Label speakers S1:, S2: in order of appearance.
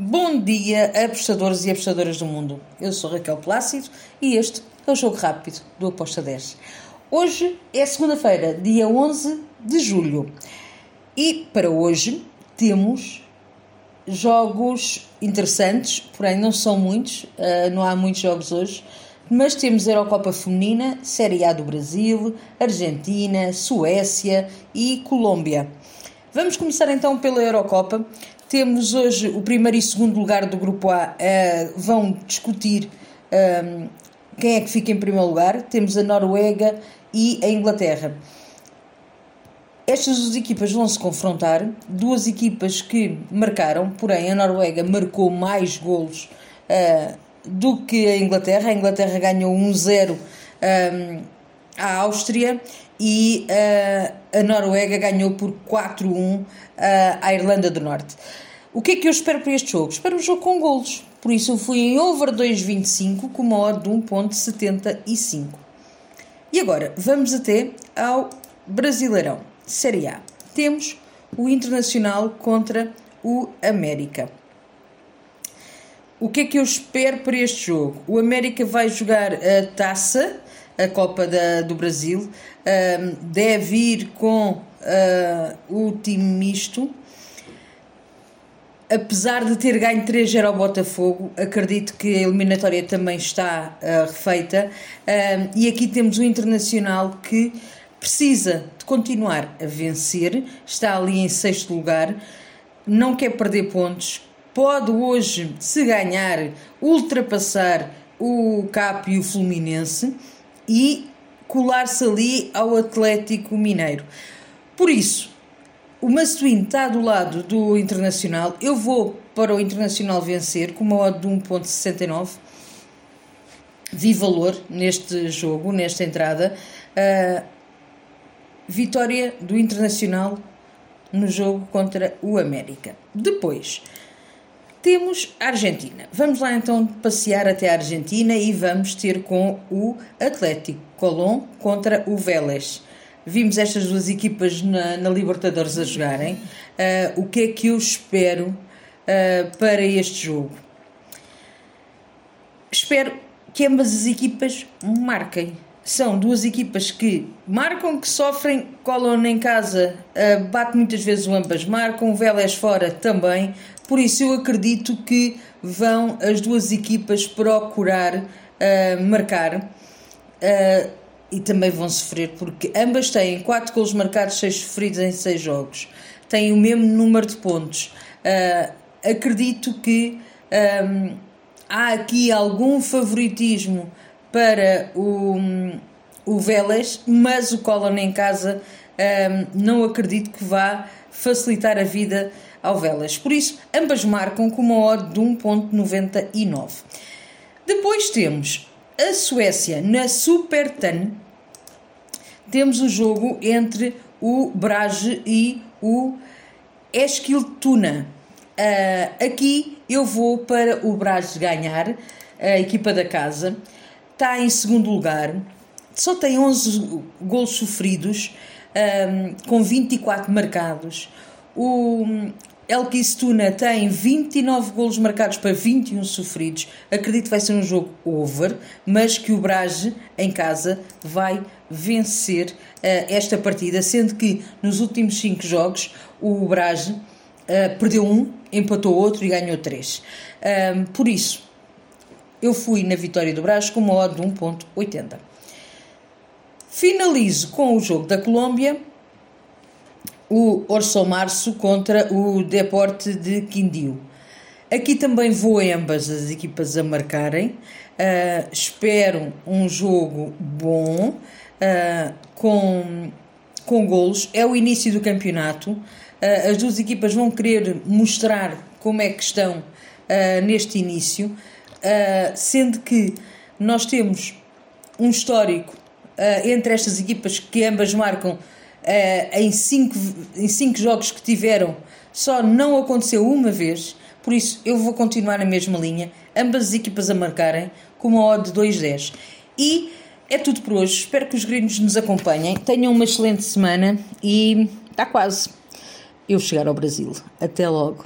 S1: Bom dia, apostadores e apostadoras do mundo. Eu sou Raquel Plácido e este é o Jogo Rápido do Aposta 10. Hoje é segunda-feira, dia 11 de julho. E para hoje temos jogos interessantes, porém não são muitos, uh, não há muitos jogos hoje, mas temos Eurocopa Feminina, Série A do Brasil, Argentina, Suécia e Colômbia. Vamos começar então pela Eurocopa. Temos hoje o primeiro e segundo lugar do grupo A uh, vão discutir um, ehm, quem é que fica em primeiro lugar. Temos a Noruega e a Inglaterra. Estas duas equipas vão se confrontar, duas equipas que marcaram, porém a Noruega marcou mais golos uh, do que a Inglaterra. A Inglaterra ganhou 1-0 um, ehm, à Áustria e uh, a Noruega ganhou por 4-1 uh, à Irlanda do Norte. O que é que eu espero para este jogo? Espero um jogo com golos. Por isso eu fui em over 2.25 com uma odd de 1.75. E agora vamos até ao Brasileirão, Série A. Temos o Internacional contra o América. O que é que eu espero para este jogo? O América vai jogar a taça a Copa da, do Brasil. Deve ir com uh, o time misto. Apesar de ter ganho 3-0 ao Botafogo, acredito que a eliminatória também está uh, refeita. e aqui temos o Internacional que precisa de continuar a vencer, está ali em sexto lugar, não quer perder pontos, pode hoje, se ganhar, ultrapassar o CAP e o Fluminense e colar-se ali ao Atlético Mineiro. Por isso, o Mastuíno está do lado do Internacional. Eu vou para o Internacional vencer com uma odd de 1.69. Vi valor neste jogo, nesta entrada. Uh, vitória do Internacional no jogo contra o América. Depois, temos a Argentina. Vamos lá então passear até a Argentina e vamos ter com o Atlético Colón contra o Vélez. Vimos estas duas equipas na, na Libertadores a jogarem. Uh, o que é que eu espero uh, para este jogo? Espero que ambas as equipas marquem. São duas equipas que marcam, que sofrem, colam em casa, uh, bate muitas vezes o ambas marcam, o Vélez fora também. Por isso eu acredito que vão as duas equipas procurar uh, marcar uh, e também vão sofrer, porque ambas têm 4 golos marcados, 6 sofridos em 6 jogos. Têm o mesmo número de pontos. Acredito que um, há aqui algum favoritismo para o, o Vélez, mas o Colon em casa um, não acredito que vá facilitar a vida ao Velas. Por isso, ambas marcam com uma odd de 1.99. Depois temos a Suécia na Super Tan. Temos o jogo entre o Brage e o Eskiltuna. Uh, aqui eu vou para o Brage ganhar, a equipa da casa. Está em segundo lugar, só tem 11 gols sofridos, um, com 24 marcados. O Elkistuna tem 29 golos marcados para 21 sofridos. Acredito que vai ser um jogo over, mas que o Brage, em casa, vai vencer uh, esta partida, sendo que nos últimos 5 jogos o Brage uh, perdeu um, empatou outro e ganhou 3. Um, por isso, eu fui na vitória do Brage com uma odd de 1.80. Finalizo com o jogo da Colômbia o Orso Março contra o Deporte de Quindio. Aqui também vou ambas as equipas a marcarem. Uh, espero um jogo bom, uh, com, com golos. É o início do campeonato. Uh, as duas equipas vão querer mostrar como é que estão neste início, sendo que nós temos um histórico entre estas equipas que ambas marcam uh, em, cinco, em cinco jogos que tiveram, só não aconteceu uma vez. Por isso, eu vou continuar na mesma linha, ambas as equipas a marcarem, com uma odd de 2-10. E é tudo por hoje. Espero que os gringos nos acompanhem. Tenham uma excelente semana e está quase eu chegar ao Brasil. Até logo.